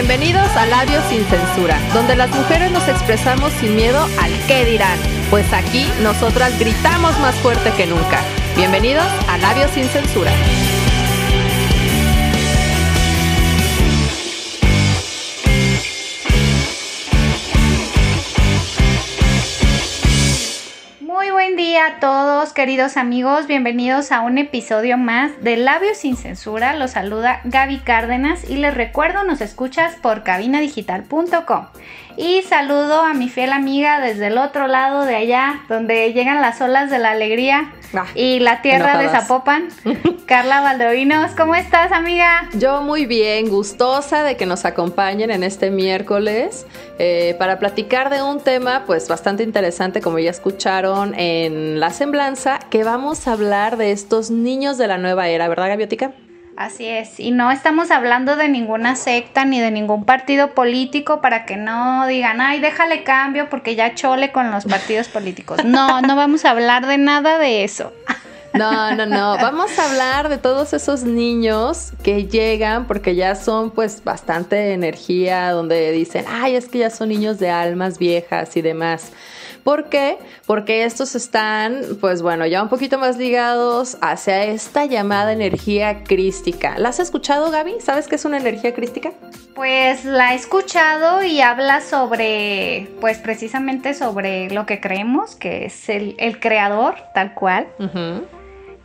Bienvenidos a Labios sin Censura, donde las mujeres nos expresamos sin miedo al qué dirán, pues aquí nosotras gritamos más fuerte que nunca. Bienvenidos a Labios sin Censura. Día a todos, queridos amigos. Bienvenidos a un episodio más de Labios sin Censura. Los saluda Gaby Cárdenas y les recuerdo, nos escuchas por cabinadigital.com. Y saludo a mi fiel amiga desde el otro lado de allá, donde llegan las olas de la alegría Ah, y la tierra de enojadas. Zapopan. Carla Valdovinos, ¿cómo estás, amiga? Yo muy bien, gustosa de que nos acompañen en este miércoles eh, para platicar de un tema pues bastante interesante como ya escucharon en la semblanza, que vamos a hablar de estos niños de la nueva era, ¿verdad Gaviótica? Así es, y no estamos hablando de ninguna secta ni de ningún partido político para que no digan, ay, déjale cambio porque ya chole con los partidos políticos. No, no vamos a hablar de nada de eso. No, no, no. Vamos a hablar de todos esos niños que llegan porque ya son pues bastante energía, donde dicen, ay, es que ya son niños de almas viejas y demás. ¿Por qué? Porque estos están, pues bueno, ya un poquito más ligados hacia esta llamada energía crística. ¿La has escuchado, Gaby? ¿Sabes qué es una energía crística? Pues la he escuchado y habla sobre, pues precisamente sobre lo que creemos, que es el, el creador, tal cual.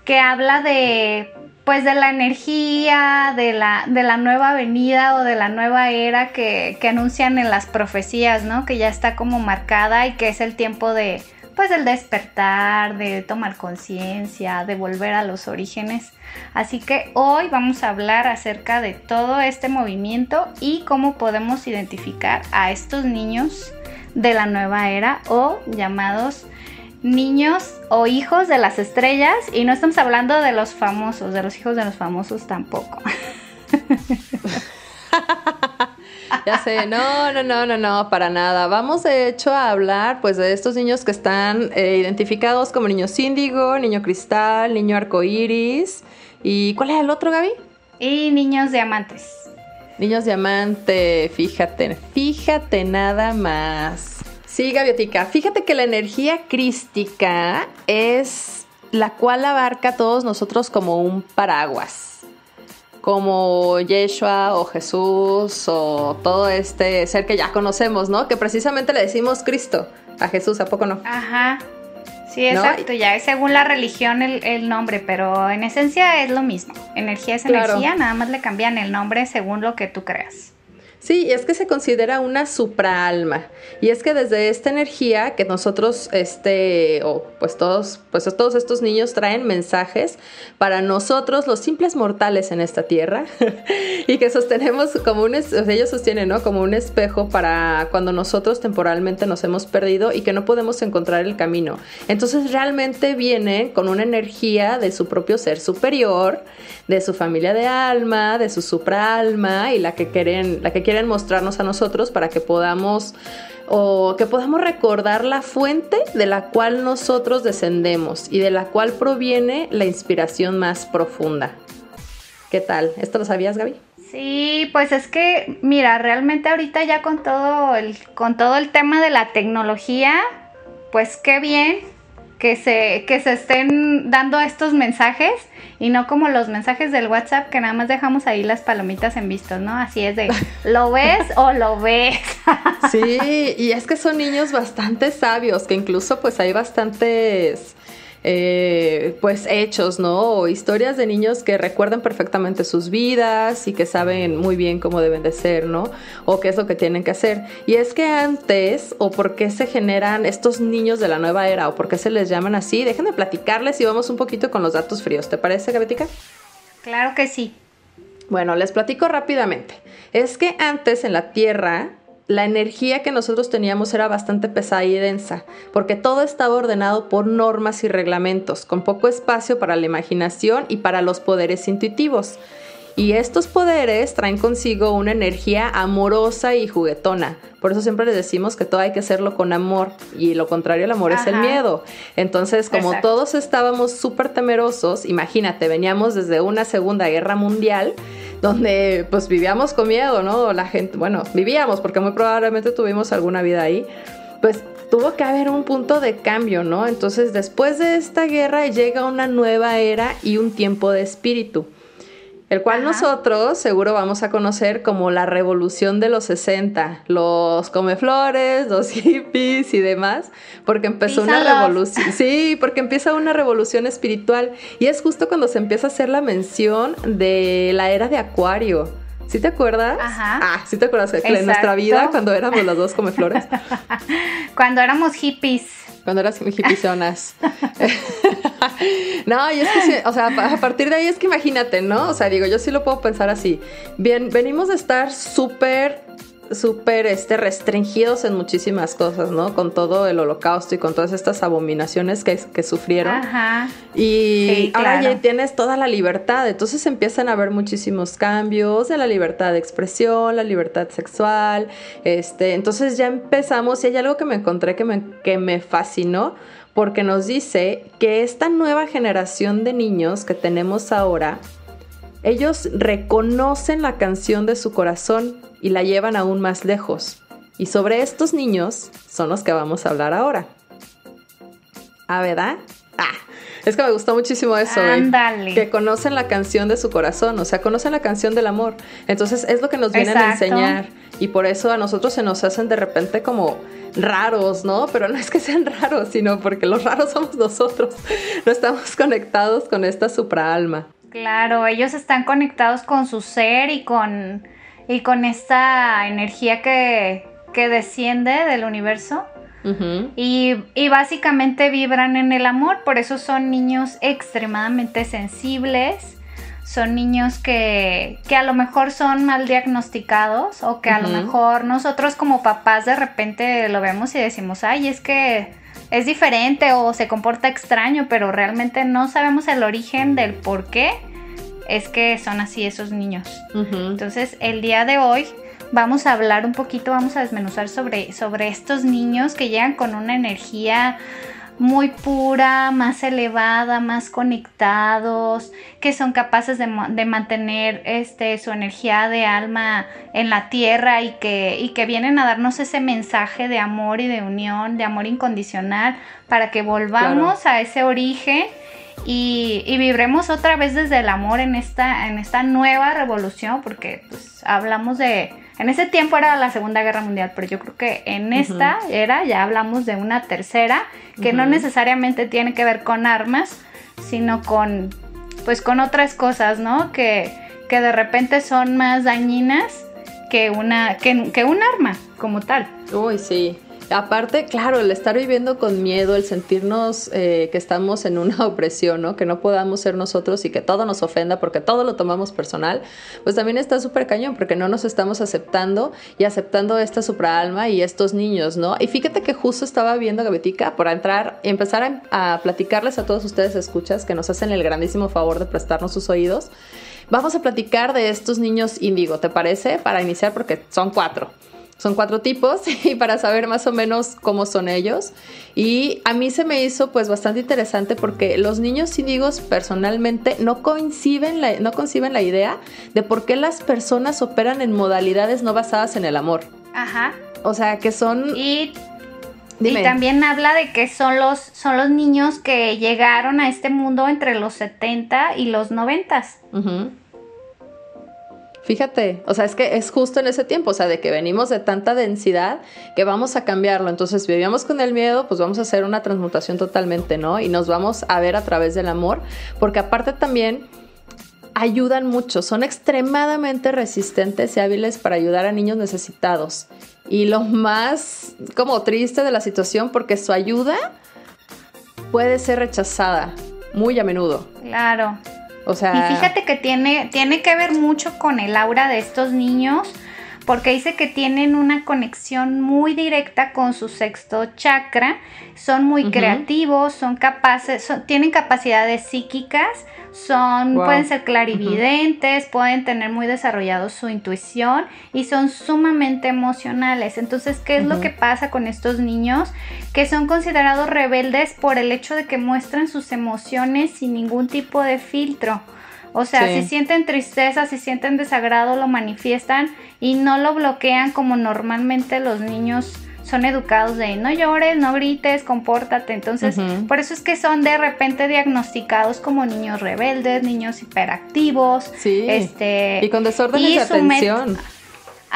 Que habla de pues de la energía, de la, de la nueva venida o de la nueva era que, que anuncian en las profecías, ¿no? Que ya está como marcada y que es el tiempo de pues el despertar, de tomar conciencia, de volver a los orígenes. Así que hoy vamos a hablar acerca de todo este movimiento y cómo podemos identificar a estos niños de la nueva era o llamados niños o hijos de las estrellas y no estamos hablando de los famosos, de los hijos de los famosos tampoco. Ya sé, no, no, no, no, no, para nada. Vamos de hecho a hablar pues de estos niños que están eh, identificados como niños índigo, niño cristal, niño arcoíris. ¿Y cuál es el otro, Gaby? Y niños diamantes. Niños diamante, fíjate, fíjate nada más. Sí, Gaviotica, fíjate que la energía crística es la cual abarca a todos nosotros como un paraguas. Como Yeshua o Jesús o todo este ser que ya conocemos, ¿no? Que precisamente le decimos Cristo a Jesús, ¿a poco no? Ajá. Sí, ¿No? exacto, ya es según la religión el, el nombre, pero en esencia es lo mismo. Energía es Claro. energía, nada más le cambian el nombre según lo que tú creas. Sí, es que se considera una supraalma. Y es que desde esta energía que nosotros, este, o pues todos, pues todos estos niños traen mensajes para nosotros, los simples mortales en esta tierra, y que sostenemos como un, ellos sostienen, ¿no? Como un espejo para cuando nosotros temporalmente nos hemos perdido y que no podemos encontrar el camino. Entonces realmente vienen con una energía de su propio ser superior, de su familia de alma, de su supraalma y la que quieren, la que quieren mostrarnos a nosotros para que podamos o que podamos recordar la fuente de la cual nosotros descendemos y de la cual proviene la inspiración más profunda. ¿Qué tal? ¿Esto lo sabías, Gaby? Sí, pues es que, mira, realmente ahorita ya con todo el, con todo el tema de la tecnología, pues qué bien que se, que se estén dando estos mensajes y no como los mensajes del WhatsApp que nada más dejamos ahí las palomitas en vistos, ¿no? Así es de, ¿lo ves o lo ves? Sí, y es que son niños bastante sabios, que incluso pues hay bastantes eh, pues hechos, ¿no? O historias de niños que recuerdan perfectamente sus vidas y que saben muy bien cómo deben de ser, ¿no? O qué es lo que tienen que hacer. Y es que antes, o por qué se generan estos niños de la nueva era, o por qué se les llaman así, déjenme platicarles y vamos un poquito con los datos fríos. ¿Te parece, Gabetica? Claro que sí. Bueno, les platico rápidamente. Es que antes en la Tierra la energía que nosotros teníamos era bastante pesada y densa, porque todo estaba ordenado por normas y reglamentos, con poco espacio para la imaginación y para los poderes intuitivos. Y estos poderes traen consigo una energía amorosa y juguetona. Por eso siempre les decimos que todo hay que hacerlo con amor. Y lo contrario al amor es el miedo. Entonces, como Exacto. todos estábamos súper temerosos, imagínate, veníamos desde una Segunda Guerra Mundial, donde pues vivíamos con miedo, ¿no? La gente, bueno, vivíamos porque muy probablemente tuvimos alguna vida ahí, pues tuvo que haber un punto de cambio, ¿no? Entonces después de esta guerra llega una nueva era y un tiempo de espíritu el cual nosotros seguro vamos a conocer como la revolución de los 60, los comeflores, los hippies y demás, porque empezó una revolución, sí, porque empieza una revolución espiritual y es justo cuando se empieza a hacer la mención de la era de Acuario. ¿Sí te acuerdas? Ajá. Ah, sí te acuerdas que en nuestra vida cuando éramos las dos comeflores. cuando éramos hippies. Cuando eras hippies. no, y es que, o sea, a partir de ahí es que imagínate, ¿no? O sea, digo, yo sí lo puedo pensar así. Bien, venimos de estar súper súper este, restringidos en muchísimas cosas, ¿no? Con todo el holocausto y con todas estas abominaciones que, que sufrieron. Ajá. Y ahora ya tienes toda la libertad, entonces empiezan a haber muchísimos cambios de la libertad de expresión, la libertad sexual, este, entonces ya empezamos y hay algo que me encontré que me, que me fascinó porque nos dice que esta nueva generación de niños que tenemos ahora, ellos reconocen la canción de su corazón y la llevan aún más lejos. Y sobre estos niños son los que vamos a hablar ahora. ¿Ah, verdad? Ah, es que me gustó muchísimo eso. que conocen la canción de su corazón, o sea, conocen la canción del amor. Entonces es lo que nos vienen a enseñar. Y por eso a nosotros se nos hacen de repente como raros, ¿no? Pero no es que sean raros, sino porque los raros somos nosotros. No estamos conectados con esta supraalma. Claro, ellos están conectados con su ser y con, y con esta energía que, que desciende del universo. Y, y, básicamente vibran en el amor, por eso son niños extremadamente sensibles, son niños que, que, a lo mejor son mal diagnosticados o que a lo mejor nosotros como papás de repente lo vemos y decimos, ay, es que es diferente o se comporta extraño, pero realmente no sabemos el origen del por qué es que son así esos niños. Entonces, el día de hoy vamos a hablar un poquito, vamos a desmenuzar sobre, sobre estos niños que llegan con una energía muy pura, más elevada, más conectados, que son capaces de, mantener este, su energía de alma en la tierra y que, y que vienen a darnos ese mensaje de amor y de unión, de amor incondicional, para que volvamos a ese origen y, vibremos otra vez desde el amor en esta, en esta nueva revolución, porque pues hablamos de, en ese tiempo era la Segunda Guerra Mundial, pero yo creo que en esta era ya hablamos de una tercera que no necesariamente tiene que ver con armas, sino con pues con otras cosas, ¿no? Que, que de repente son más dañinas que una que, que un arma como tal. Uy, sí. Aparte, claro, el estar viviendo con miedo, el sentirnos eh, que estamos en una opresión, ¿no? Que no podamos ser nosotros y que todo nos ofenda porque todo lo tomamos personal, pues también está súper cañón porque no nos estamos aceptando y aceptando esta supraalma y estos niños, ¿no? Y fíjate que justo estaba viendo Gabetica por entrar y empezar a, a platicarles a todos ustedes escuchas que nos hacen el grandísimo favor de prestarnos sus oídos. Vamos a platicar de estos niños índigo, ¿te parece? Para iniciar porque son cuatro. Son cuatro tipos y para saber más o menos cómo son ellos. Y a mí se me hizo pues bastante interesante porque los niños índigos personalmente no coinciden la, no conciben la idea de por qué las personas operan en modalidades no basadas en el amor. Ajá. O sea, que son... Y Y también habla de que son los, son los niños que llegaron a este mundo entre los 70 y los 90. Ajá. Fíjate, o sea, es que es justo en ese tiempo, o sea, de que venimos de tanta densidad que vamos a cambiarlo. Entonces, vivíamos con el miedo, pues vamos a hacer una transmutación totalmente, ¿no? Y nos vamos a ver a través del amor, porque aparte también ayudan mucho, son extremadamente resistentes y hábiles para ayudar a niños necesitados. Y lo más como triste de la situación, porque su ayuda puede ser rechazada muy a menudo. Claro. Y fíjate que tiene, tiene que ver mucho con el aura de estos niños, porque dice que tienen una conexión muy directa con su sexto chakra, son muy creativos, son capaces, tienen capacidades psíquicas, son, pueden ser clarividentes, pueden tener muy desarrollado su intuición y son sumamente emocionales. Entonces, ¿qué es lo que pasa con estos niños? Que son considerados rebeldes por el hecho de que muestran sus emociones sin ningún tipo de filtro. O sea, si sienten tristeza, si sienten desagrado, lo manifiestan y no lo bloquean como normalmente los niños son educados de no llores, no grites, compórtate. Entonces, por eso es que son de repente diagnosticados como niños rebeldes, niños hiperactivos. Sí. Este, y con desórdenes de atención.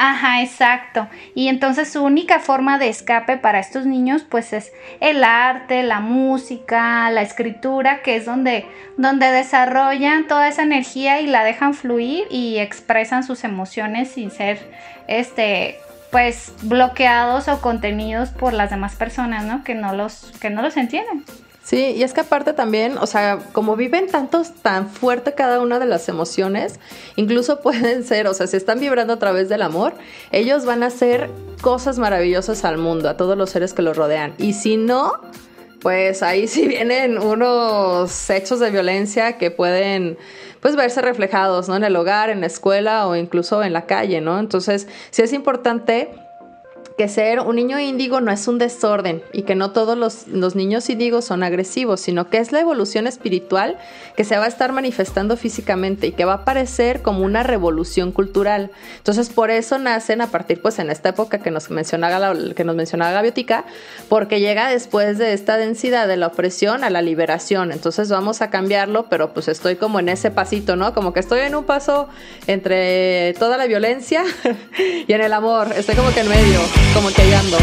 Ajá, exacto. Y entonces su única forma de escape para estos niños pues es el arte, la música, la escritura, que es donde, donde desarrollan toda esa energía y la dejan fluir y expresan sus emociones sin ser este pues bloqueados o contenidos por las demás personas, ¿no? Que no los, que no los entienden. Sí, y es que aparte también, o sea, como viven tantos, tan fuerte cada una de las emociones, incluso pueden ser, o sea, si están vibrando a través del amor, ellos van a hacer cosas maravillosas al mundo, a todos los seres que los rodean. Y si no, pues ahí sí vienen unos hechos de violencia que pueden pues verse reflejados, ¿no? En el hogar, en la escuela o incluso en la calle, ¿no? Entonces, sí es importante que ser un niño índigo no es un desorden y que no todos los, niños índigos son agresivos, sino que es la evolución espiritual que se va a estar manifestando físicamente y que va a aparecer como una revolución cultural. Entonces, por eso nacen a partir, pues, en esta época que nos mencionaba, que nos mencionaba Gaviotica, porque llega después de esta densidad de la opresión a la liberación. Entonces, vamos a cambiarlo, pero pues estoy como en ese pasito, ¿no? Como que estoy en un paso entre toda la violencia y en el amor. Estoy como que en medio como que ahí ando.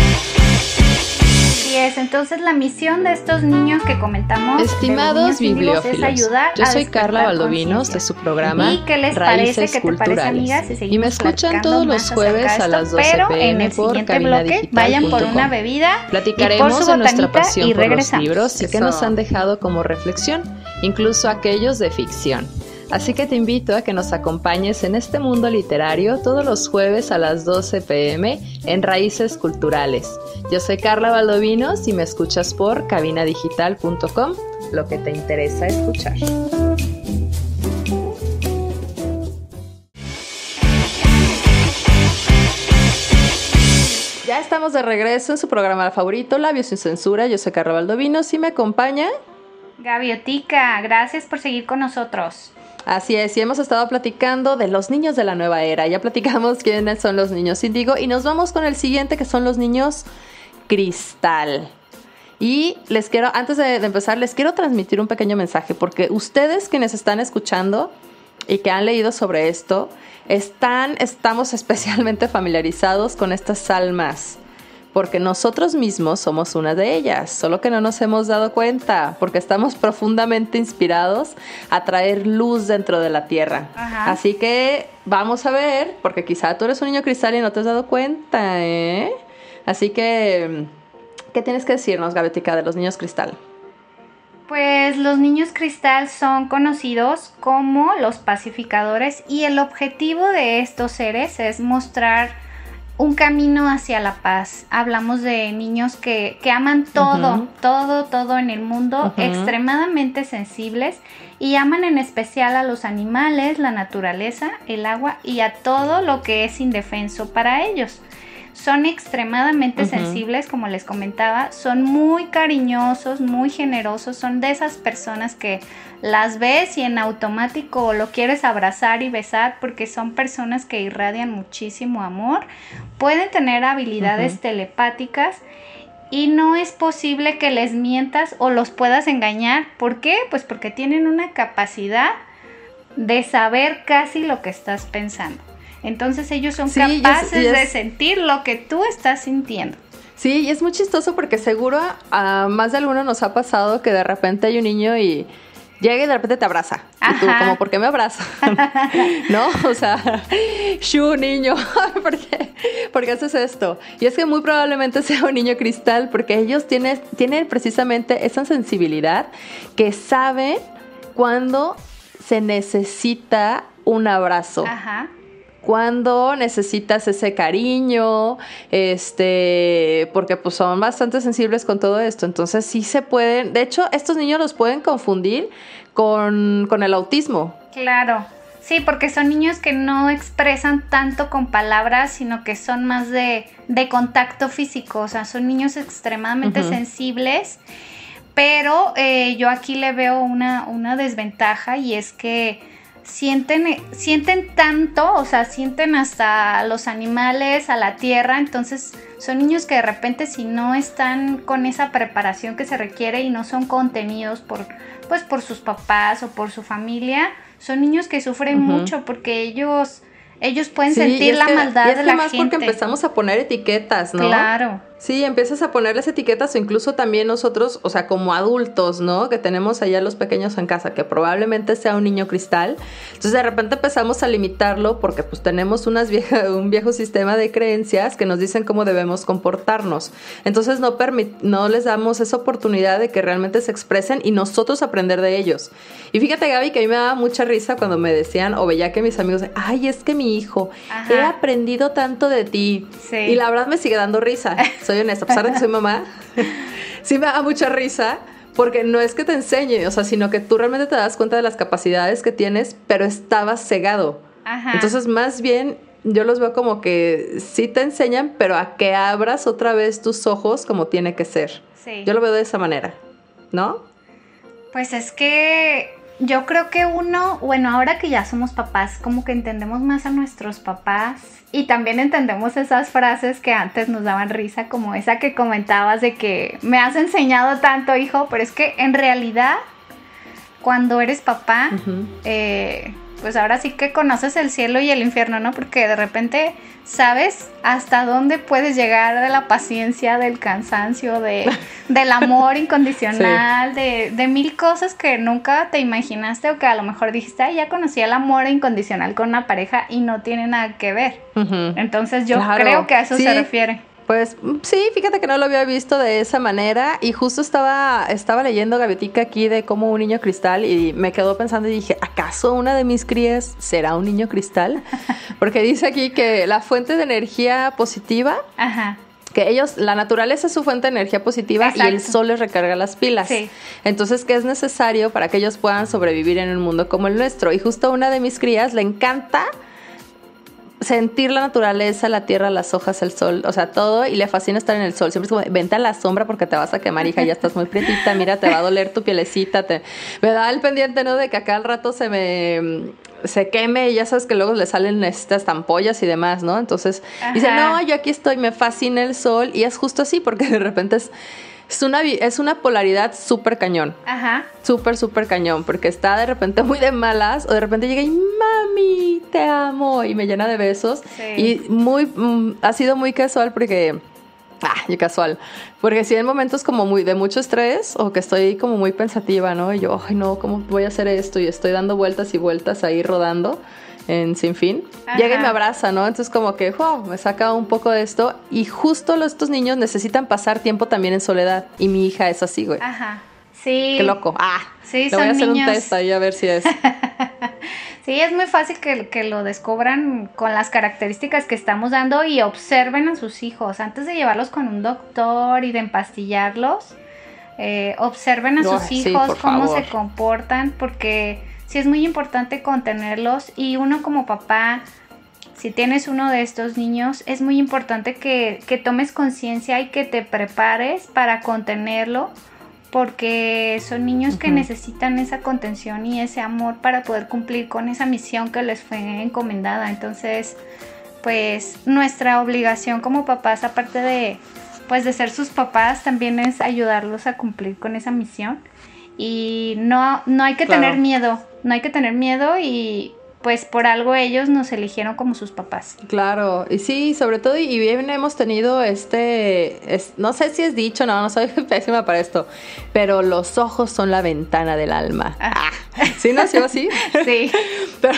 Así es, entonces la misión de estos niños que comentamos, estimados bibliófilos, es ayudar yo soy Carla Valdovinos de su programa ¿Y qué les parece? ¿Qué te parece, amigas? y me escuchan todos los jueves a las 12 pero pm en el siguiente bloque vayan por una bebida platicaremos de nuestra pasión por los libros y que nos han dejado como reflexión, incluso aquellos de ficción. Así que te invito a que nos acompañes en este mundo literario todos los jueves a las 12 pm en Raíces Culturales. Yo soy Carla Valdovinos y me escuchas por cabinadigital.com, lo que te interesa escuchar. Ya estamos de regreso en su programa favorito, Labios sin Censura. Yo soy Carla Valdovinos y me acompaña... Gaviotica, gracias por seguir con nosotros. Así es, y hemos estado platicando de los niños de la nueva era. Ya platicamos quiénes son los niños índigo y nos vamos con el siguiente que son los niños cristal. Y les quiero, antes de, empezar, les quiero transmitir un pequeño mensaje porque ustedes quienes están escuchando y que han leído sobre esto, están, estamos especialmente familiarizados con estas almas porque nosotros mismos somos una de ellas, solo que no nos hemos dado cuenta, porque estamos profundamente inspirados a traer luz dentro de la Tierra. Así que vamos a ver, porque quizá tú eres un niño cristal y no te has dado cuenta, ¿eh? Así que, ¿qué tienes que decirnos, Gabetica, de los niños cristal? Pues los niños cristal son conocidos como los pacificadores y el objetivo de estos seres es mostrar un camino hacia la paz. Hablamos de niños que, aman todo, todo, todo en el mundo, extremadamente sensibles y aman en especial a los animales, la naturaleza, el agua y a todo lo que es indefenso para ellos son extremadamente sensibles, como les comentaba, son muy cariñosos, muy generosos, son de esas personas que las ves y en automático lo quieres abrazar y besar porque son personas que irradian muchísimo amor, pueden tener habilidades telepáticas y no es posible que les mientas o los puedas engañar. ¿Por qué? Pues porque tienen una capacidad de saber casi lo que estás pensando. Entonces ellos son capaces de sentir lo que tú estás sintiendo. Sí, y es muy chistoso porque seguro a más de alguno nos ha pasado que de repente hay un niño y llega y de repente te abraza. Y tú, como, ¿por qué me abraza? ¿No? O sea, shu, niño, ¿por qué? ¿por qué haces esto? Y es que muy probablemente sea un niño cristal porque ellos tienen, tienen precisamente esa sensibilidad que saben cuando se necesita un abrazo. Ajá cuando necesitas ese cariño, este, porque pues son bastante sensibles con todo esto, entonces sí se pueden, de hecho estos niños los pueden confundir con, el autismo. Claro, sí, porque son niños que no expresan tanto con palabras, sino que son más de, contacto físico, o sea, son niños extremadamente sensibles, pero eh, yo aquí le veo una, una desventaja y es que sienten, sienten tanto, o sea, sienten hasta los animales, a la tierra, entonces son niños que de repente si no están con esa preparación que se requiere y no son contenidos por, pues, por sus papás o por su familia, son niños que sufren mucho porque ellos ellos pueden sentir la maldad de la más porque empezamos a poner etiquetas, ¿no? Claro. Sí, empiezas a ponerles etiquetas o incluso también nosotros, o sea, como adultos, ¿no? Que tenemos allá los pequeños en casa, que probablemente sea un niño cristal. Entonces de repente empezamos a limitarlo porque pues tenemos unas vieja, un viejo sistema de creencias que nos dicen cómo debemos comportarnos. Entonces no, no les damos esa oportunidad de que realmente se expresen y nosotros aprender de ellos. Y fíjate Gaby que a mí me daba mucha risa cuando me decían o veía que mis amigos, ay, es que mi hijo, he aprendido tanto de ti. Sí. Y la verdad me sigue dando risa. soy honesta, a pesar de que soy mamá, sí me da mucha risa porque no es que te enseñe, o sea, sino que tú realmente te das cuenta de las capacidades que tienes, pero estabas cegado. Entonces, más bien, yo los veo como que sí te enseñan, pero a que abras otra vez tus ojos como tiene que ser. Yo lo veo de esa manera, ¿no? Pues es que yo creo que uno, bueno, ahora que ya somos papás, como que entendemos más a nuestros papás y también entendemos esas frases que antes nos daban risa, como esa que comentabas de que me has enseñado tanto, hijo, pero es que en realidad, cuando eres papá, eh, pues ahora sí que conoces el cielo y el infierno, ¿no? Porque de repente sabes hasta dónde puedes llegar de la paciencia, del cansancio, de, del amor incondicional, de, de, mil cosas que nunca te imaginaste o que a lo mejor dijiste, Ay, ya conocí el amor incondicional con una pareja y no tiene nada que ver. Entonces yo creo que a eso se refiere. Pues sí, fíjate que no lo había visto de esa manera y justo estaba, estaba leyendo Gavetica aquí de cómo un niño cristal y me quedó pensando y dije, ¿acaso una de mis crías será un niño cristal? Porque dice aquí que la fuente de energía positiva que ellos, la naturaleza es su fuente de energía positiva y el sol les recarga las pilas. Entonces, ¿qué es necesario para que ellos puedan sobrevivir en un mundo como el nuestro? Y justo una de mis crías le encanta sentir la naturaleza, la tierra, las hojas, el sol, o sea, todo, y le fascina estar en el sol. Siempre es como, vente a la sombra porque te vas a quemar, hija, ya estás muy prietita, mira, te va a doler tu pielecita. Te... Me da el pendiente, ¿no? De que acá al rato se me se queme y ya sabes que luego le salen estas ampollas y demás, ¿no? Entonces dice, no, yo aquí estoy, me fascina el sol, y es justo así, porque de repente es es una, es una polaridad súper cañón. Ajá. Súper, súper cañón, porque está de repente muy de malas o de repente llega y mami, te amo y me llena de besos. Y muy, mm, ha sido muy casual porque... Ah, y casual. Porque si hay momentos como muy de mucho estrés o que estoy como muy pensativa, ¿no? Y yo, ay, no, ¿cómo voy a hacer esto? Y estoy dando vueltas y vueltas ahí rodando en Sin Fin, llega y me abraza, ¿no? Entonces como que, wow, me saca un poco de esto. Y justo estos niños necesitan pasar tiempo también en soledad. Y mi hija es así, güey. Ajá. Sí. Qué loco. Ah. Sí, le voy a hacer un test ahí a ver si es. sí, es muy fácil que, que, lo descubran con las características que estamos dando y observen a sus hijos. Antes de llevarlos con un doctor y de empastillarlos, eh, observen a sus hijos cómo se comportan porque sí es muy importante contenerlos y uno como papá, si tienes uno de estos niños, es muy importante que, tomes conciencia y que te prepares para contenerlo porque son niños que necesitan esa contención y ese amor para poder cumplir con esa misión que les fue encomendada. Entonces, pues nuestra obligación como papás, aparte de pues de ser sus papás, también es ayudarlos a cumplir con esa misión. Y no, no hay que tener miedo, no hay que tener miedo y pues por algo ellos nos eligieron como sus papás. Claro, y sí, sobre todo, y bien hemos tenido este, no sé si es dicho, no, no soy pésima para esto, pero los ojos son la ventana del alma. Ah. ¿Sí nació así? sí. pero,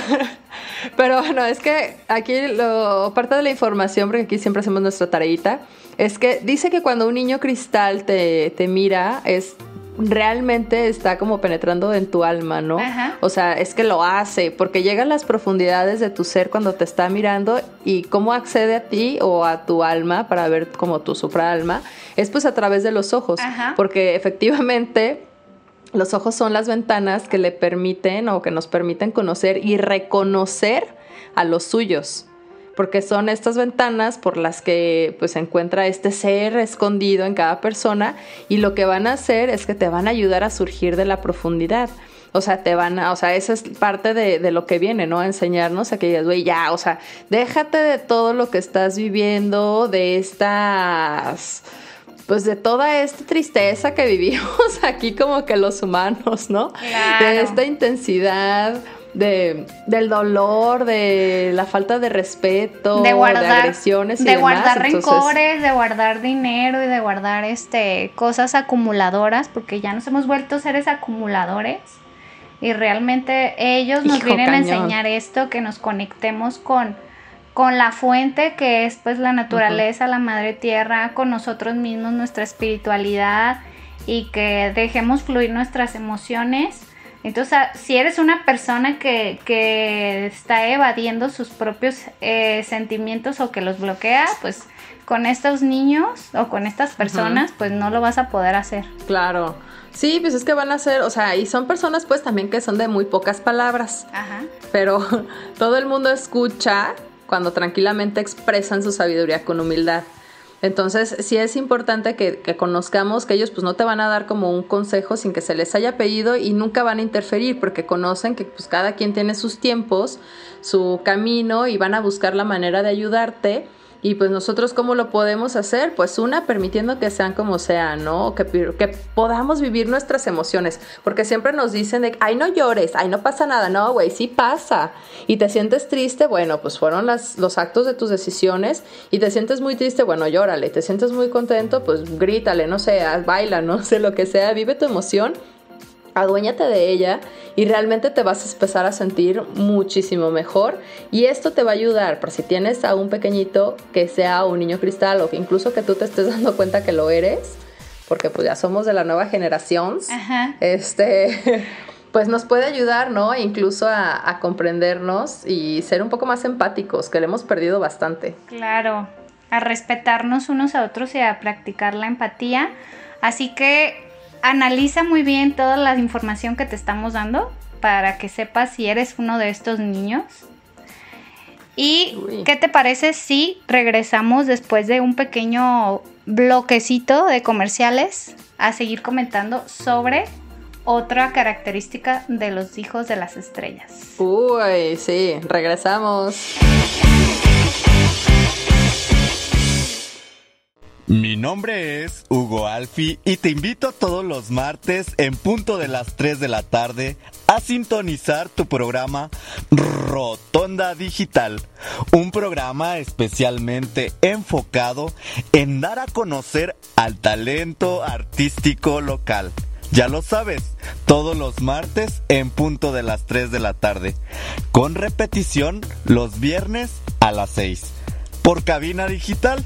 pero, bueno, es que aquí lo, parte de la información, porque aquí siempre hacemos nuestra tareita, es que dice que cuando un niño cristal te, te mira, es realmente está como penetrando en tu alma, ¿no? O sea, es que lo hace, porque llega a las profundidades de tu ser cuando te está mirando y cómo accede a ti o a tu alma para ver como tu supraalma, es pues a través de los ojos, porque efectivamente los ojos son las ventanas que le permiten o que nos permiten conocer y reconocer a los suyos porque son estas ventanas por las que pues se encuentra este ser escondido en cada persona y lo que van a hacer es que te van a ayudar a surgir de la profundidad. o sea, te van a, o sea, esa es parte de, de lo que viene, ¿no? A enseñarnos a que digas, güey, ya, o sea, déjate de todo lo que estás viviendo, de estas pues de toda esta tristeza que vivimos aquí como que los humanos, ¿no? De esta intensidad, de, del dolor, de la falta de respeto, de, guardar, de agresiones. Y de guardar rencores, de guardar dinero y de guardar este, cosas acumuladoras, porque ya nos hemos vuelto seres acumuladores. Y realmente ellos nos vienen a enseñar esto, que nos conectemos con, con la fuente que es pues la naturaleza, la madre tierra, con nosotros mismos, nuestra espiritualidad y que dejemos fluir nuestras emociones entonces, si eres una persona que, está evadiendo sus propios eh, sentimientos o que los bloquea, pues con estos niños o con estas personas, pues no lo vas a poder hacer. Claro. Sí, pues es que van a ser, o sea, y son personas pues también que son de muy pocas palabras. Ajá. Pero todo el mundo escucha cuando tranquilamente expresan su sabiduría con humildad. Entonces, sí es importante que, conozcamos que ellos pues no te van a dar como un consejo sin que se les haya pedido y nunca van a interferir porque conocen que pues cada quien tiene sus tiempos, su camino y van a buscar la manera de ayudarte y pues nosotros, ¿cómo lo podemos hacer? Pues una, permitiendo que sean como sean, ¿no? Que, que podamos vivir nuestras emociones, porque siempre nos dicen de, ay, no llores, ay, no pasa nada, no, güey, sí pasa. Y te sientes triste, bueno, pues fueron las, los actos de tus decisiones y te sientes muy triste, bueno, llórale, te sientes muy contento, pues grítale, no sé, baila, no sé, lo que sea, vive tu emoción aduéñate de ella y realmente te vas a empezar a sentir muchísimo mejor. Y esto te va a ayudar para si tienes a un pequeñito que sea un niño cristal o que incluso que tú te estés dando cuenta que lo eres porque pues ya somos de la nueva generación este pues nos puede ayudar no incluso a, a comprendernos y ser un poco más empáticos que le hemos perdido bastante. Claro a respetarnos unos a otros y a practicar la empatía. Así que analiza muy bien toda la información que te estamos dando para que sepas si eres uno de estos niños. ¿Y qué te parece si regresamos después de un pequeño bloquecito de comerciales a seguir comentando sobre otra característica de los hijos de las estrellas? Uy, sí, regresamos. Mi nombre es Hugo Alfi y te invito todos los martes en punto de las 3 de la tarde a sintonizar tu programa Rotonda Digital, un programa especialmente enfocado en dar a conocer al talento artístico local. Ya lo sabes, todos los martes en punto de las 3 de la tarde, con repetición los viernes a las 6, por cabina digital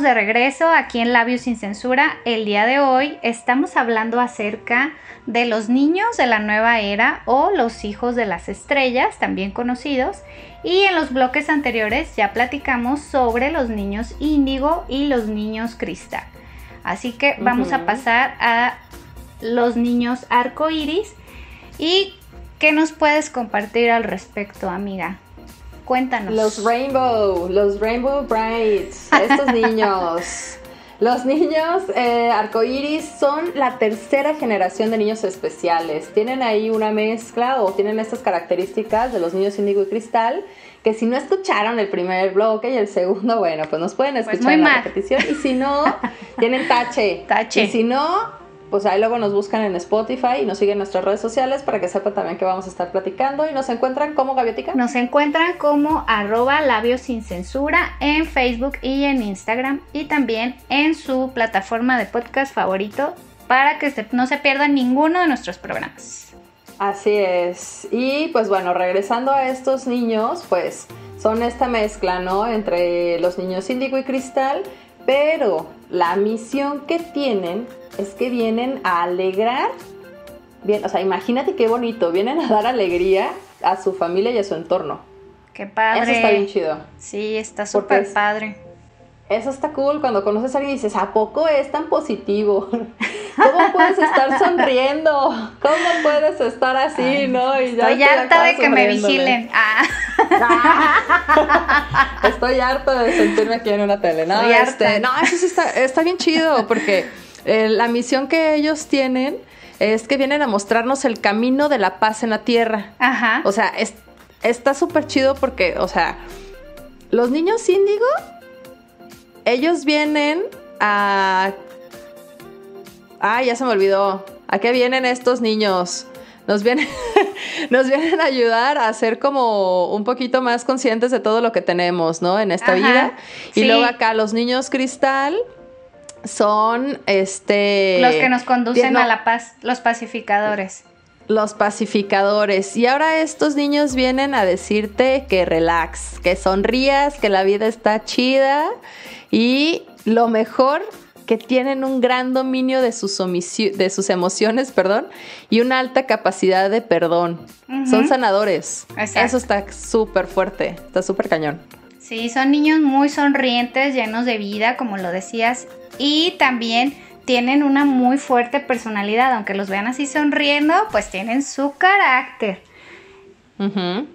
Estamos de regreso aquí en Labios sin Censura. El día de hoy estamos hablando acerca de los niños de la nueva era o los hijos de las estrellas, también conocidos. Y en los bloques anteriores ya platicamos sobre los niños índigo y los niños cristal. Así que vamos a pasar a los niños arco iris. ¿Y qué nos puedes compartir al respecto, amiga? Cuéntanos. Los Rainbow, los Rainbow Brights, estos niños. Los niños eh, arcoíris son la tercera generación de niños especiales. Tienen ahí una mezcla o tienen estas características de los niños índigo y cristal. Que si no escucharon el primer bloque y el segundo, bueno, pues nos pueden pues escuchar en la repetición. Y si no, tienen tache. Tache. Y si no, pues ahí luego nos buscan en Spotify y nos siguen en nuestras redes sociales para que sepan también que vamos a estar platicando y nos encuentran como Gaviotica. Nos encuentran como arroba labios sin censura en Facebook y en Instagram y también en su plataforma de podcast favorito para que no se pierdan ninguno de nuestros programas. Así es. Y pues bueno, regresando a estos niños, pues son esta mezcla, ¿no? Entre los niños índigo y cristal, pero la misión que tienen es que vienen a alegrar, bien, o sea, imagínate qué bonito, vienen a dar alegría a su familia y a su entorno. Qué padre. Eso está bien chido. Sí, está súper padre. Eso está cool cuando conoces a alguien y dices, ¿a poco es tan positivo? ¿cómo puedes estar sonriendo? ¿Cómo puedes estar así, no? Y ya estoy harta de que me vigilen. Ah. estoy harta de sentirme aquí en una tele. No, este, no eso sí está, está bien chido porque eh, la misión que ellos tienen es que vienen a mostrarnos el camino de la paz en la tierra. Ajá. O sea, está súper chido porque, o sea, los niños índigo, ellos vienen a... Ay, ya se me olvidó. ¿A qué vienen estos niños? Nos vienen, nos vienen a ayudar a ser como un poquito más conscientes de todo lo que tenemos, ¿no? En esta vida. Y luego acá los niños cristal son este los que nos conducen a la paz, los pacificadores. Los pacificadores. Y ahora estos niños vienen a decirte que relax, que sonrías, que la vida está chida y lo mejor que tienen un gran dominio de sus, de sus emociones, perdón, y una alta capacidad de perdón. Son sanadores. Eso está súper fuerte, está súper cañón. Sí, son niños muy sonrientes, llenos de vida, como lo decías, y también tienen una muy fuerte personalidad, aunque los vean así sonriendo, pues tienen su carácter.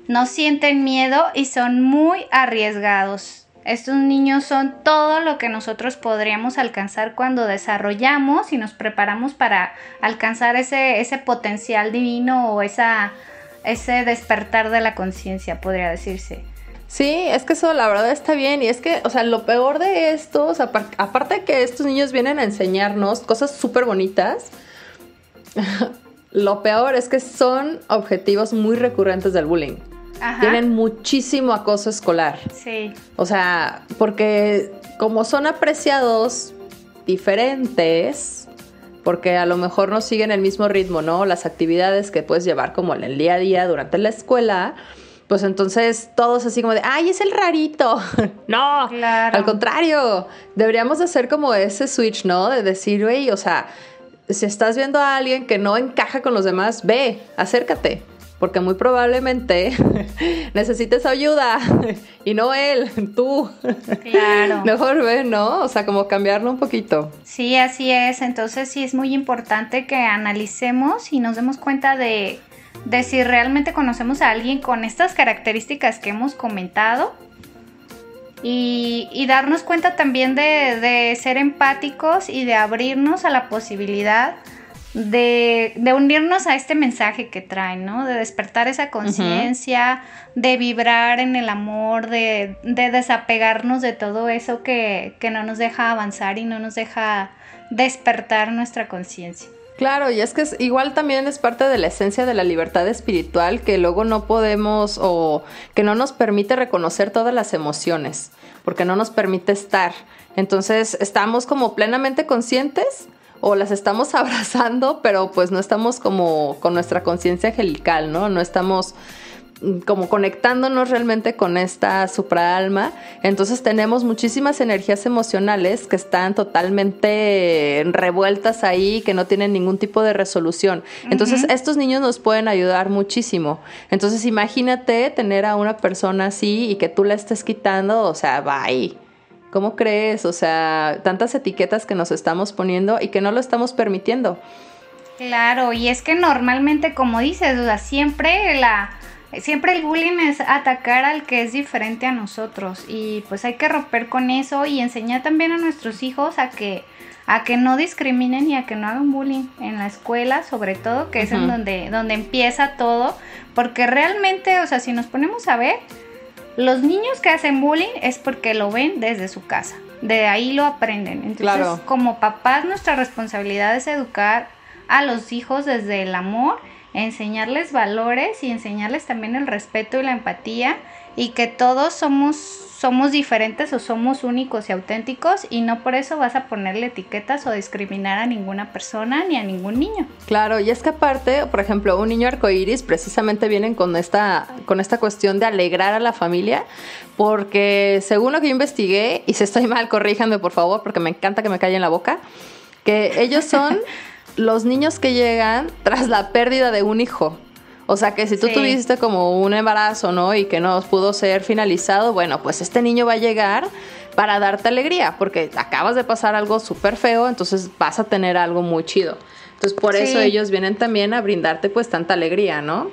No sienten miedo y son muy arriesgados. Estos niños son todo lo que nosotros podríamos alcanzar cuando desarrollamos y nos preparamos para alcanzar ese, ese potencial divino o esa, ese despertar de la conciencia, podría decirse. Sí, es que eso la verdad está bien y es que, o sea, lo peor de esto, o sea, aparte de que estos niños vienen a enseñarnos cosas súper bonitas, lo peor es que son objetivos muy recurrentes del bullying. Tienen muchísimo acoso escolar. Sí. O sea, porque como son apreciados diferentes, porque a lo mejor no siguen el mismo ritmo, ¿no? Las actividades que puedes llevar como en el día a día durante la escuela, pues entonces todos así como de, ay, es el rarito. no, claro. al contrario, deberíamos hacer como ese switch, ¿no? De decir, güey, o sea, si estás viendo a alguien que no encaja con los demás, ve, acércate. Porque muy probablemente necesites ayuda y no él, tú. Claro. Mejor ve, ¿no? O sea, como cambiarlo un poquito. Sí, así es. Entonces sí es muy importante que analicemos y nos demos cuenta de de si realmente conocemos a alguien con estas características que hemos comentado y, darnos cuenta también de, ser empáticos y de abrirnos a la posibilidad de, unirnos a este mensaje que traen, ¿no? De despertar esa conciencia, de vibrar en el amor, de, desapegarnos de todo eso que, que no nos deja avanzar y no nos deja despertar nuestra conciencia. Claro, y es que igual también es parte de la esencia de la libertad espiritual que luego no podemos o que no nos permite reconocer todas las emociones, porque no nos permite estar. Entonces estamos como plenamente conscientes o las estamos abrazando, pero pues no estamos como con nuestra conciencia angelical, ¿no? No estamos como conectándonos realmente con esta supraalma. Entonces tenemos muchísimas energías emocionales que están totalmente revueltas ahí, que no tienen ningún tipo de resolución. Entonces estos niños nos pueden ayudar muchísimo. Entonces imagínate tener a una persona así y que tú la estés quitando, o sea, bye. ¿Cómo crees? O sea, tantas etiquetas que nos estamos poniendo y que no lo estamos permitiendo. Claro, y es que normalmente, como dices, o sea, siempre la siempre el bullying es atacar al que es diferente a nosotros y pues hay que romper con eso y enseñar también a nuestros hijos a que a que no discriminen y a que no hagan bullying en la escuela, sobre todo, que es en donde donde empieza todo, porque realmente, o sea, si nos ponemos a ver, los niños que hacen bullying es porque lo ven desde su casa, de ahí lo aprenden. Entonces, como papás, nuestra responsabilidad es educar a los hijos desde el amor enseñarles valores y enseñarles también el respeto y la empatía y que todos somos somos diferentes o somos únicos y auténticos y no por eso vas a ponerle etiquetas o discriminar a ninguna persona ni a ningún niño. Claro, y es que aparte, por ejemplo, un niño arcoíris precisamente vienen con esta, con esta cuestión de alegrar a la familia, porque según lo que yo investigué, y si estoy mal, corríjanme por favor, porque me encanta que me en la boca, que ellos son los niños que llegan tras la pérdida de un hijo. O sea que si tú tuviste como un embarazo, ¿no? Y que no pudo ser finalizado, bueno, pues este niño va a llegar para darte alegría, porque acabas de pasar algo súper feo, entonces vas a tener algo muy chido. Entonces por eso ellos vienen también a brindarte pues tanta alegría, ¿no?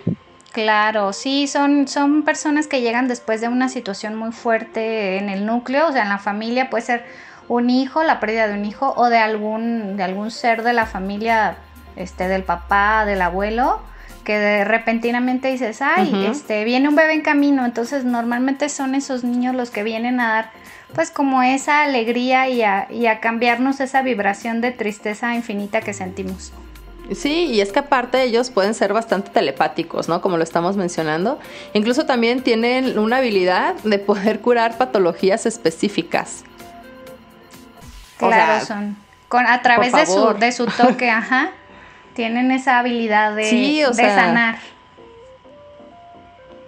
Claro, sí, son, son personas que llegan después de una situación muy fuerte en el núcleo, o sea, en la familia puede ser un hijo, la pérdida de un hijo o de algún, de algún ser de la familia, este, del papá, del abuelo, que de repentinamente dices, ay, este, viene un bebé en camino, entonces normalmente son esos niños los que vienen a dar pues como esa alegría y a, y a cambiarnos esa vibración de tristeza infinita que sentimos. Sí, y es que aparte ellos pueden ser bastante telepáticos, ¿no? Como lo estamos mencionando. Incluso también tienen una habilidad de poder curar patologías específicas. Claro, son. Con, a través de su, de su toque, ajá. Tienen esa habilidad de, de sanar.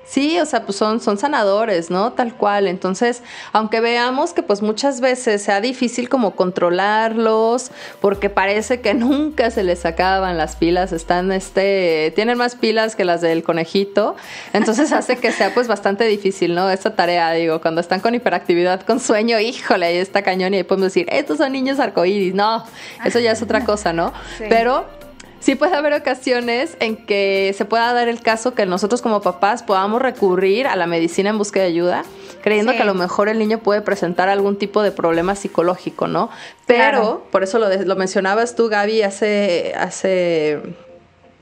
Sí, o sea, pues son, son sanadores, ¿no? Tal cual. Entonces, aunque veamos que pues muchas veces sea difícil como controlarlos, porque parece que nunca se les acaban las pilas, están, este, tienen más pilas que las del conejito, entonces hace que sea pues bastante difícil, ¿no? Esa tarea, digo, cuando están con hiperactividad, con sueño, híjole, ahí está cañón y ahí podemos decir, estos son niños arcoíris, no, eso ya es otra cosa, ¿no? Pero sí puede haber ocasiones en que se pueda dar el caso que nosotros como papás podamos recurrir a la medicina en busca de ayuda, creyendo que a lo mejor el niño puede presentar algún tipo de problema psicológico, ¿no? Pero, por eso lo, lo mencionabas tú, Gaby, hace, hace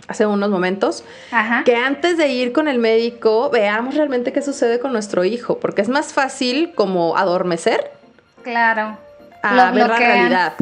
hace unos momentos, que antes de ir con el médico veamos realmente qué sucede con nuestro hijo, porque es más fácil como adormecer. Claro. A ver la realidad.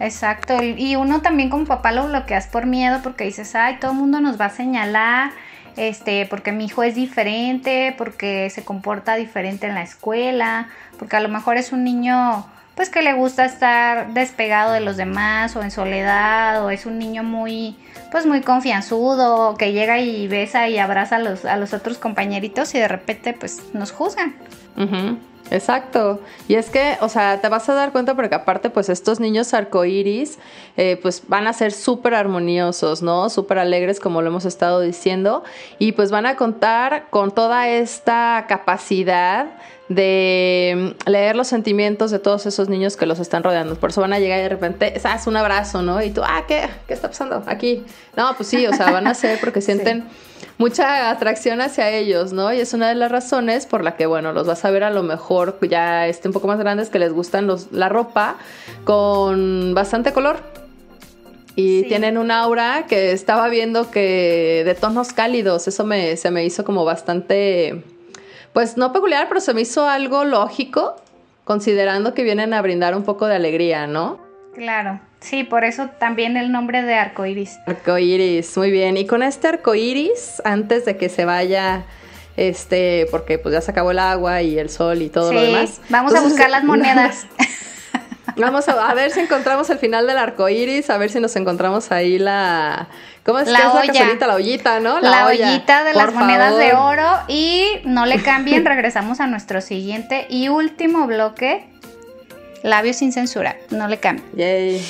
Exacto, y uno también como papá lo bloqueas por miedo porque dices, ay, todo el mundo nos va a señalar, este, porque mi hijo es diferente, porque se comporta diferente en la escuela, porque a lo mejor es un niño pues que le gusta estar despegado de los demás o en soledad o es un niño muy pues muy confianzudo que llega y besa y abraza a los, a los otros compañeritos y de repente pues nos juzgan. Exacto. Y es que, o sea, te vas a dar cuenta porque aparte, pues estos niños arcoíris, eh, pues van a ser súper armoniosos, ¿no? Súper alegres, como lo hemos estado diciendo. Y pues van a contar con toda esta capacidad de mm, leer los sentimientos de todos esos niños que los están rodeando. Por eso van a llegar y de repente, ¿sabes? Un abrazo, ¿no? Y tú, ah, ¿qué? ¿Qué está pasando aquí? No, pues sí, o sea, van a ser porque sienten mucha atracción hacia ellos, ¿no? Y es una de las razones por la que, bueno, los vas a ver a lo mejor ya este, un poco más grandes que les gustan los, la ropa con bastante color. Y tienen un aura que estaba viendo que de tonos cálidos, eso me, se me hizo como bastante, pues no peculiar, pero se me hizo algo lógico, considerando que vienen a brindar un poco de alegría, ¿no? Claro. Sí, por eso también el nombre de arcoiris. Arcoiris, muy bien. Y con este arcoiris, antes de que se vaya, este, porque pues ya se acabó el agua y el sol y todo lo demás. Vamos a buscar las monedas. Vamos a, ver si encontramos el final del arco iris, a ver si nos encontramos ahí la. ¿Cómo es, la, olla. la ollita, ¿no? La, ollita de las monedas de oro. Y no le cambien, regresamos a nuestro siguiente y último bloque Labios sin censura, no le cambie. Yay.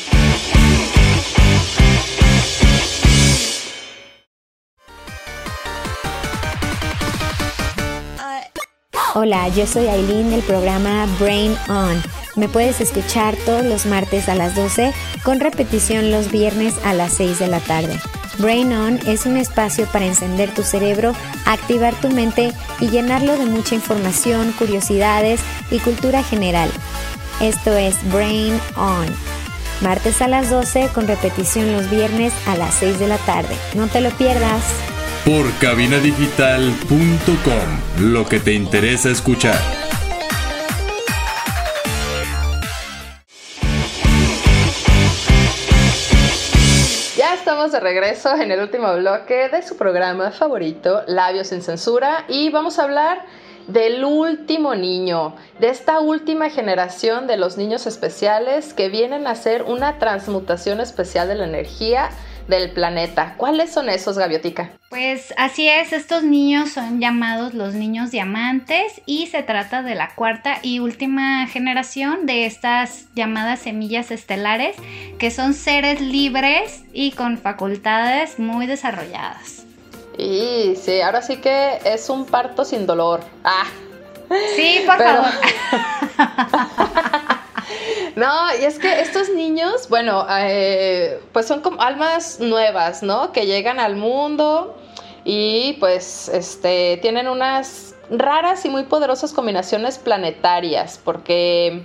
Hola, yo soy Aileen del programa Brain On. Me puedes escuchar todos los martes a las 12 con repetición los viernes a las 6 de la tarde. Brain On es un espacio para encender tu cerebro, activar tu mente y llenarlo de mucha información, curiosidades y cultura general. Esto es Brain On. Martes a las 12 con repetición los viernes a las 6 de la tarde. No te lo pierdas. Por cabinadigital.com, lo que te interesa escuchar. Ya estamos de regreso en el último bloque de su programa favorito, Labios sin Censura, y vamos a hablar del último niño, de esta última generación de los niños especiales que vienen a hacer una transmutación especial de la energía del planeta. ¿Cuáles son esos, Gaviotica? Pues así es, estos niños son llamados los niños diamantes y se trata de la cuarta y última generación de estas llamadas semillas estelares, que son seres libres y con facultades muy desarrolladas. Y sí, ahora sí que es un parto sin dolor. Ah. Sí, por favor. no, y es que estos niños, bueno, eh, pues son como almas nuevas, ¿no? Que llegan al mundo y pues este, tienen unas raras y muy poderosas combinaciones planetarias, porque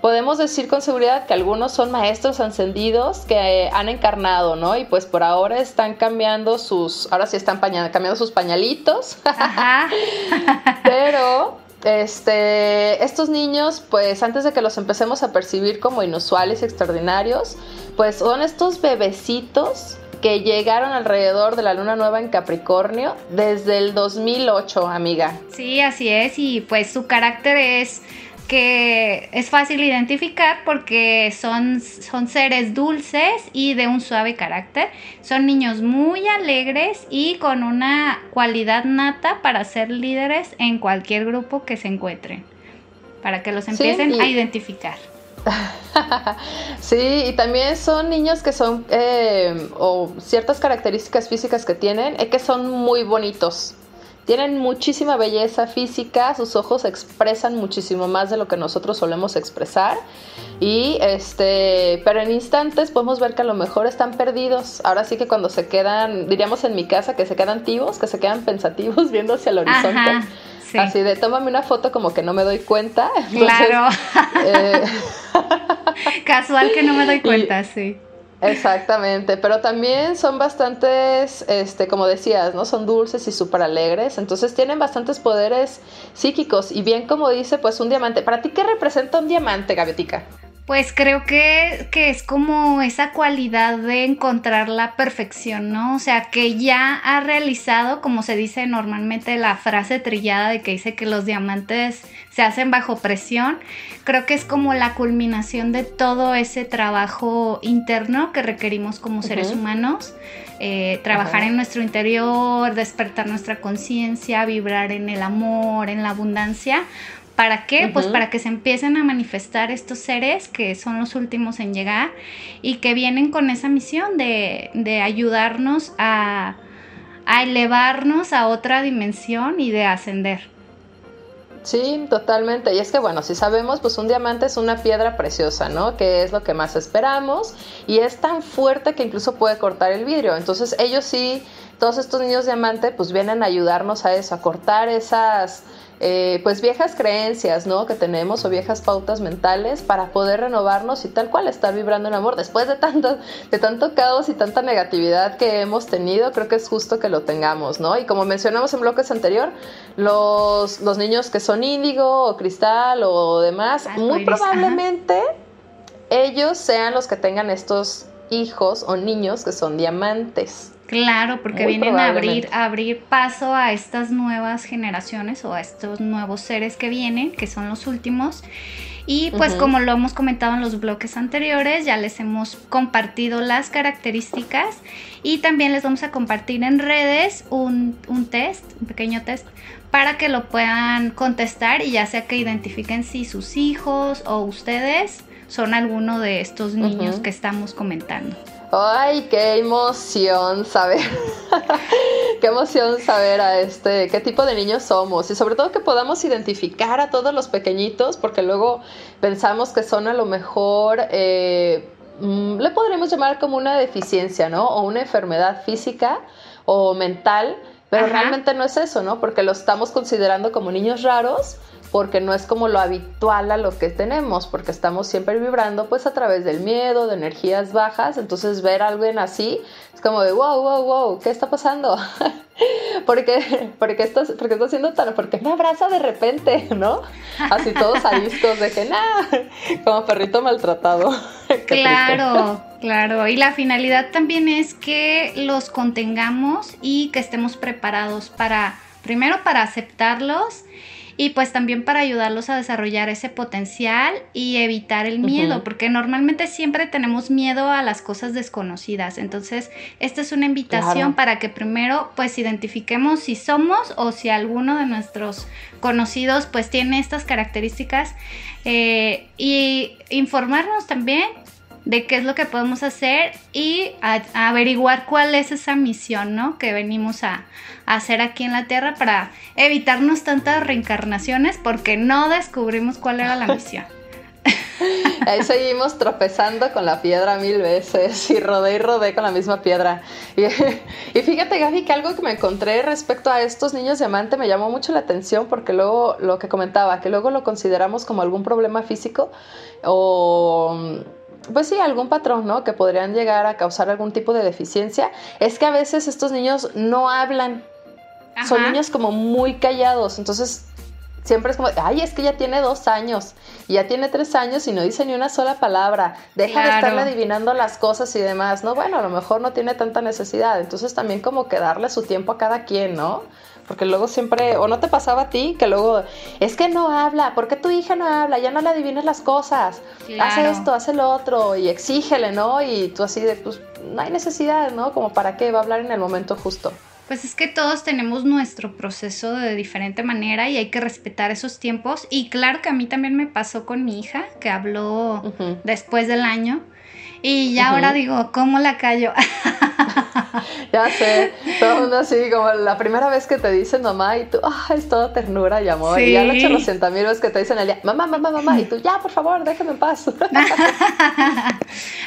podemos decir con seguridad que algunos son maestros ascendidos que han encarnado, ¿no? Y pues por ahora están cambiando sus, ahora sí están cambiando sus pañalitos. Ajá. Pero este, estos niños, pues antes de que los empecemos a percibir como inusuales y extraordinarios, pues son estos bebecitos que llegaron alrededor de la luna nueva en Capricornio desde el 2008, amiga. Sí, así es, y pues su carácter es que es fácil identificar porque son, son seres dulces y de un suave carácter. Son niños muy alegres y con una cualidad nata para ser líderes en cualquier grupo que se encuentren. Para que los empiecen a identificar. sí, y también son niños que son, eh, o ciertas características físicas que tienen, es que son muy bonitos. Tienen muchísima belleza física, sus ojos expresan muchísimo más de lo que nosotros solemos expresar. Y este, pero en instantes podemos ver que a lo mejor están perdidos. Ahora sí que cuando se quedan, diríamos en mi casa, que se quedan tibos, que se quedan pensativos viendo hacia el horizonte. Así de tómame una foto como que no me doy cuenta. claro. Eh, Casual que no me doy cuenta, sí. Exactamente, pero también son bastantes, este, como decías, ¿no? Son dulces y súper alegres, entonces tienen bastantes poderes psíquicos y bien como dice, pues un diamante. ¿Para ti qué representa un diamante, Gaviotica? Pues creo que, que, es como esa cualidad de encontrar la perfección, ¿no? O sea, que ya ha realizado, como se dice normalmente, la frase trillada de que dice que los diamantes se hacen bajo presión. Creo que es como la culminación de todo ese trabajo interno que requerimos como seres humanos. Eh, trabajar en nuestro interior, despertar nuestra conciencia, vibrar en el amor, en la abundancia ¿Para qué? Pues para que se empiecen a manifestar estos seres que son los últimos en llegar y que vienen con esa misión de, ayudarnos a, a elevarnos a otra dimensión y de ascender. Sí, totalmente. Y es que bueno, si sabemos, pues un diamante es una piedra preciosa, ¿no? Que es lo que más esperamos y es tan fuerte que incluso puede cortar el vidrio. Entonces ellos sí, todos estos niños diamante, pues vienen a ayudarnos a eso, a cortar esas eh, pues viejas creencias, ¿no? Que tenemos o viejas pautas mentales para poder renovarnos y tal cual estar vibrando en amor. Después de tanto, de tanto caos y tanta negatividad que hemos tenido, creo que es justo que lo tengamos, ¿no? Y como mencionamos en bloques anterior, los, los niños que son índigo o cristal o demás, muy probablemente ellos sean los que tengan estos hijos o niños que son diamantes. Claro, porque vienen a abrir, abrir paso a estas nuevas generaciones o a estos nuevos seres que vienen, que son los últimos. Y pues como lo hemos comentado en los bloques anteriores, ya les hemos compartido las características y también les vamos a compartir en redes un, un test, un pequeño test, para que lo puedan contestar y ya sea que identifiquen si sus hijos o ustedes son alguno de estos niños que estamos comentando. Ay, qué emoción saber, qué emoción saber a este, qué tipo de niños somos y sobre todo que podamos identificar a todos los pequeñitos porque luego pensamos que son a lo mejor, eh, mm, le podremos llamar como una deficiencia, ¿no? O una enfermedad física o mental, pero realmente no es eso, ¿no? Porque lo estamos considerando como niños raros porque no es como lo habitual a lo que tenemos, porque estamos siempre vibrando pues a través del miedo, de energías bajas, entonces ver a alguien así es como de wow, wow, wow, ¿qué está pasando? porque porque estás porque está haciendo tan porque me abraza de repente, ¿no? Así todos ariscos de que nada, como perrito maltratado. claro, claro, y la finalidad también es que los contengamos y que estemos preparados para primero para aceptarlos y pues también para ayudarlos a desarrollar ese potencial y evitar el miedo, porque normalmente siempre tenemos miedo a las cosas desconocidas. Entonces, esta es una invitación para que primero pues identifiquemos si somos o si alguno de nuestros conocidos pues tiene estas características eh, y informarnos también de qué es lo que podemos hacer y averiguar cuál es esa misión, ¿no? Que venimos a, hacer aquí en la Tierra para evitarnos tantas reencarnaciones porque no descubrimos cuál era la misión. Ahí seguimos tropezando con la piedra mil veces y rodé y rodé con la misma piedra. Y, y, fíjate, Gaby, que algo que me encontré respecto a estos niños diamante me llamó mucho la atención porque luego lo que comentaba, que luego lo consideramos como algún problema físico o pues sí, algún patrón, ¿no? Que podrían llegar a causar algún tipo de deficiencia. Es que a veces estos niños no hablan. Son niños como muy callados. Entonces siempre es como, ay, es que ya tiene dos años, y ya tiene tres años y no dice ni una sola palabra, deja de estarle adivinando las cosas y demás, ¿no? Bueno, a lo mejor no tiene tanta necesidad, entonces también como que darle su tiempo a cada quien, ¿no? Porque luego siempre, o no te pasaba a ti, que luego, es que no habla, ¿por qué tu hija no habla? Ya no le adivines las cosas, hace esto, hace lo otro, y exígele, ¿no? Y tú así de, pues, no hay necesidad, ¿no? Como para qué, va a hablar en el momento justo. Pues es que todos tenemos nuestro proceso de diferente manera y hay que respetar esos tiempos. Y claro que a mí también me pasó con mi hija, que habló después del año. Y ya ahora digo, ¿cómo la callo? ya sé, todo el mundo así, como la primera vez que te dicen mamá y tú, ah, es toda ternura y amor. Y ya lo hecho los mil veces que te dicen el día, mamá, mamá, mamá, y tú, ya, por favor, déjame en paz.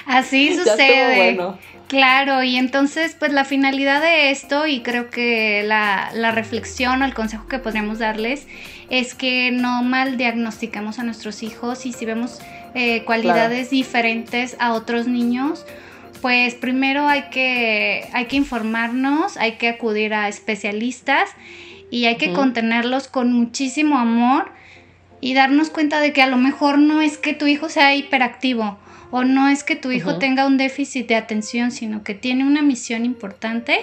así sucede. bueno. Claro, y entonces pues la finalidad de esto y creo que la, reflexión o el consejo que podríamos darles es que no mal diagnosticamos a nuestros hijos y si vemos eh, cualidades diferentes a otros niños, pues primero hay que, hay que informarnos, hay que acudir a especialistas y hay que contenerlos con muchísimo amor y darnos cuenta de que a lo mejor no es que tu hijo sea hiperactivo o no es que tu hijo tenga un déficit de atención, sino que tiene una misión importante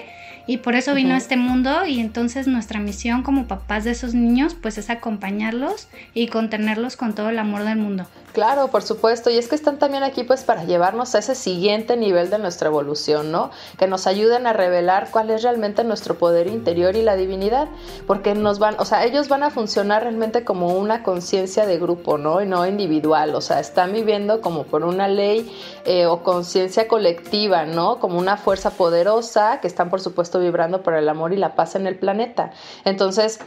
y por eso vino a este mundo y entonces nuestra misión como papás de esos niños pues es acompañarlos y contenerlos con todo el amor del mundo. Claro, por supuesto, y es que están también aquí pues para llevarnos a ese siguiente nivel de nuestra evolución, ¿no? Que nos ayuden a revelar cuál es realmente nuestro poder interior y la divinidad, porque nos van, o sea, ellos van a funcionar realmente como una conciencia de grupo, ¿no? Y no individual, o sea, están viviendo como por una ley eh, o conciencia colectiva, ¿no? Como una fuerza poderosa que están por supuesto vibrando por el amor y la paz en el planeta. Entonces,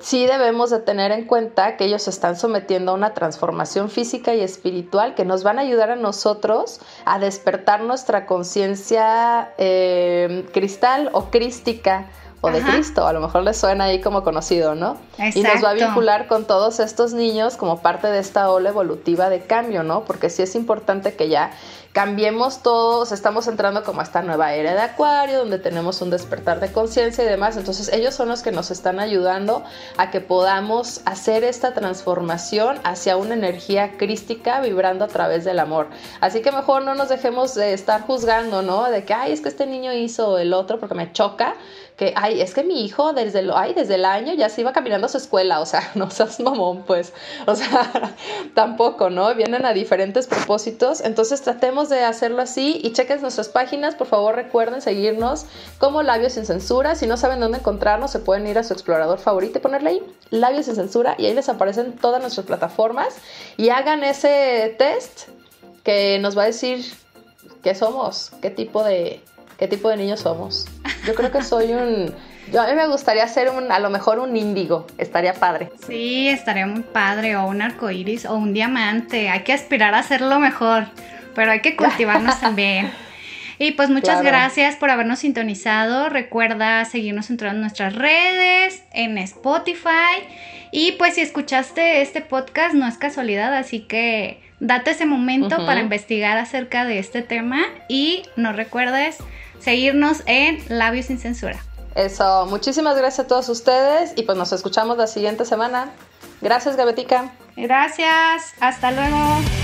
sí debemos de tener en cuenta que ellos se están sometiendo a una transformación física y espiritual que nos van a ayudar a nosotros a despertar nuestra conciencia eh, cristal o crística o de Cristo, a lo mejor les suena ahí como conocido, ¿no? Y nos va a vincular con todos estos niños como parte de esta ola evolutiva de cambio, ¿no? Porque sí es importante que ya cambiemos todos, estamos entrando como a esta nueva era de Acuario, donde tenemos un despertar de conciencia y demás. Entonces ellos son los que nos están ayudando a que podamos hacer esta transformación hacia una energía crística vibrando a través del amor. Así que mejor no nos dejemos de estar juzgando, ¿no? De que, ay, es que este niño hizo el otro porque me choca que, ay, es que mi hijo desde, lo, ay, desde el año ya se iba caminando a su escuela, o sea, no seas mamón, pues, o sea, tampoco, ¿no? Vienen a diferentes propósitos, entonces tratemos de hacerlo así y chequen nuestras páginas, por favor recuerden seguirnos como Labios sin Censura, si no saben dónde encontrarnos, se pueden ir a su explorador favorito y ponerle ahí Labios sin Censura y ahí les aparecen todas nuestras plataformas. Y hagan ese test que nos va a decir qué somos, qué tipo de qué tipo de niños somos. Yo creo que soy un... Yo, a mí me gustaría ser un, a lo mejor un índigo, estaría padre. Sí, estaría muy padre, o un arco iris, o un diamante. Hay que aspirar a ser lo mejor, pero hay que cultivarnos también. Y pues muchas gracias por habernos sintonizado. Recuerda seguirnos en todas nuestras redes, en Spotify. Y pues si escuchaste este podcast no es casualidad, así que date ese momento para investigar acerca de este tema y no recuerdes seguirnos en Labios sin Censura. Eso, muchísimas gracias a todos ustedes y pues nos escuchamos la siguiente semana. Gracias, Gabetica. Gracias, hasta luego.